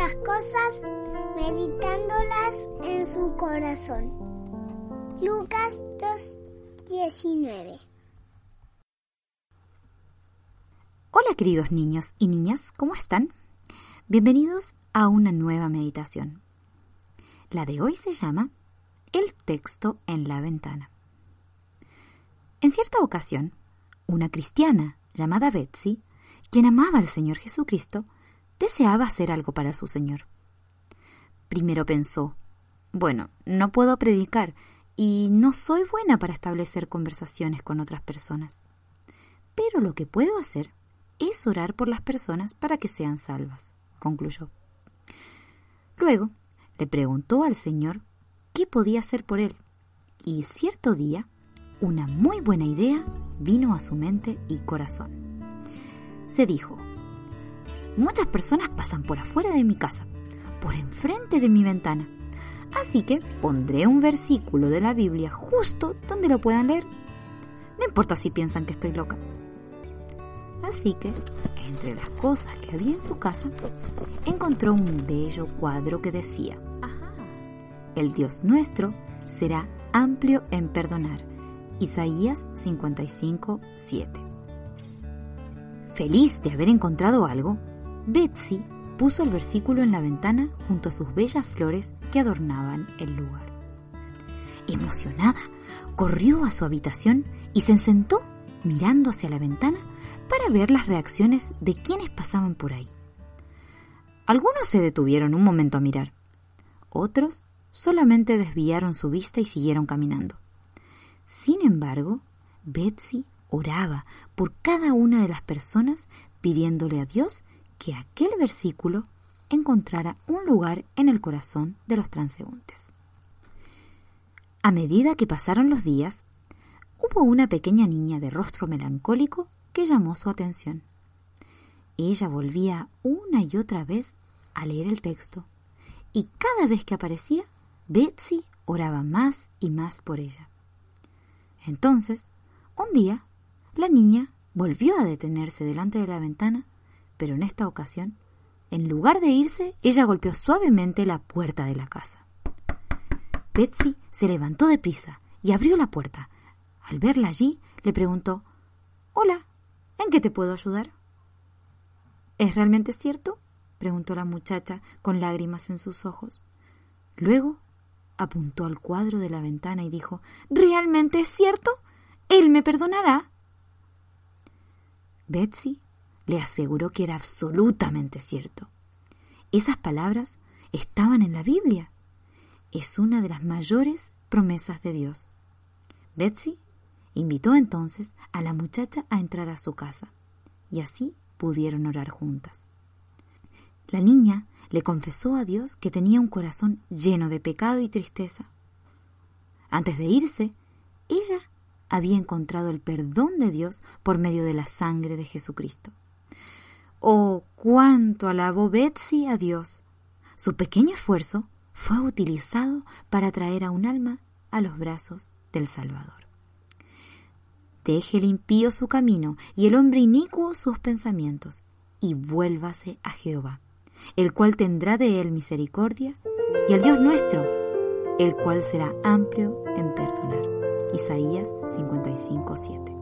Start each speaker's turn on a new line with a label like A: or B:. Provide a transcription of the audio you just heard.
A: estas cosas, meditándolas en su corazón. Lucas 2:19
B: Hola queridos niños y niñas, ¿cómo están? Bienvenidos a una nueva meditación. La de hoy se llama El texto en la ventana. En cierta ocasión, una cristiana llamada Betsy, quien amaba al Señor Jesucristo, deseaba hacer algo para su Señor. Primero pensó, bueno, no puedo predicar y no soy buena para establecer conversaciones con otras personas. Pero lo que puedo hacer es orar por las personas para que sean salvas, concluyó. Luego le preguntó al Señor qué podía hacer por él, y cierto día una muy buena idea vino a su mente y corazón. Se dijo, muchas personas pasan por afuera de mi casa, por enfrente de mi ventana, así que pondré un versículo de la Biblia justo donde lo puedan leer. No importa si piensan que estoy loca. Así que, entre las cosas que había en su casa, encontró un bello cuadro que decía, El Dios nuestro será amplio en perdonar. Isaías 55, 7. Feliz de haber encontrado algo, Betsy puso el versículo en la ventana junto a sus bellas flores que adornaban el lugar. Emocionada, corrió a su habitación y se sentó mirando hacia la ventana para ver las reacciones de quienes pasaban por ahí. Algunos se detuvieron un momento a mirar, otros solamente desviaron su vista y siguieron caminando. Sin embargo, Betsy oraba por cada una de las personas pidiéndole a Dios que aquel versículo encontrara un lugar en el corazón de los transeúntes. A medida que pasaron los días, hubo una pequeña niña de rostro melancólico que llamó su atención. Ella volvía una y otra vez a leer el texto, y cada vez que aparecía, Betsy oraba más y más por ella. Entonces, un día, la niña volvió a detenerse delante de la ventana, pero en esta ocasión, en lugar de irse, ella golpeó suavemente la puerta de la casa. Betsy se levantó deprisa y abrió la puerta. Al verla allí, le preguntó Hola, ¿En qué te puedo ayudar? ¿Es realmente cierto? preguntó la muchacha con lágrimas en sus ojos. Luego apuntó al cuadro de la ventana y dijo ¿Realmente es cierto? ¿Él me perdonará? Betsy le aseguró que era absolutamente cierto. Esas palabras estaban en la Biblia. Es una de las mayores promesas de Dios. Betsy Invitó entonces a la muchacha a entrar a su casa, y así pudieron orar juntas. La niña le confesó a Dios que tenía un corazón lleno de pecado y tristeza. Antes de irse, ella había encontrado el perdón de Dios por medio de la sangre de Jesucristo. Oh, cuánto alabó Betsy a Dios. Su pequeño esfuerzo fue utilizado para traer a un alma a los brazos del Salvador. Deje el impío su camino y el hombre inicuo sus pensamientos, y vuélvase a Jehová, el cual tendrá de él misericordia, y al Dios nuestro, el cual será amplio en perdonar. Isaías 55:7.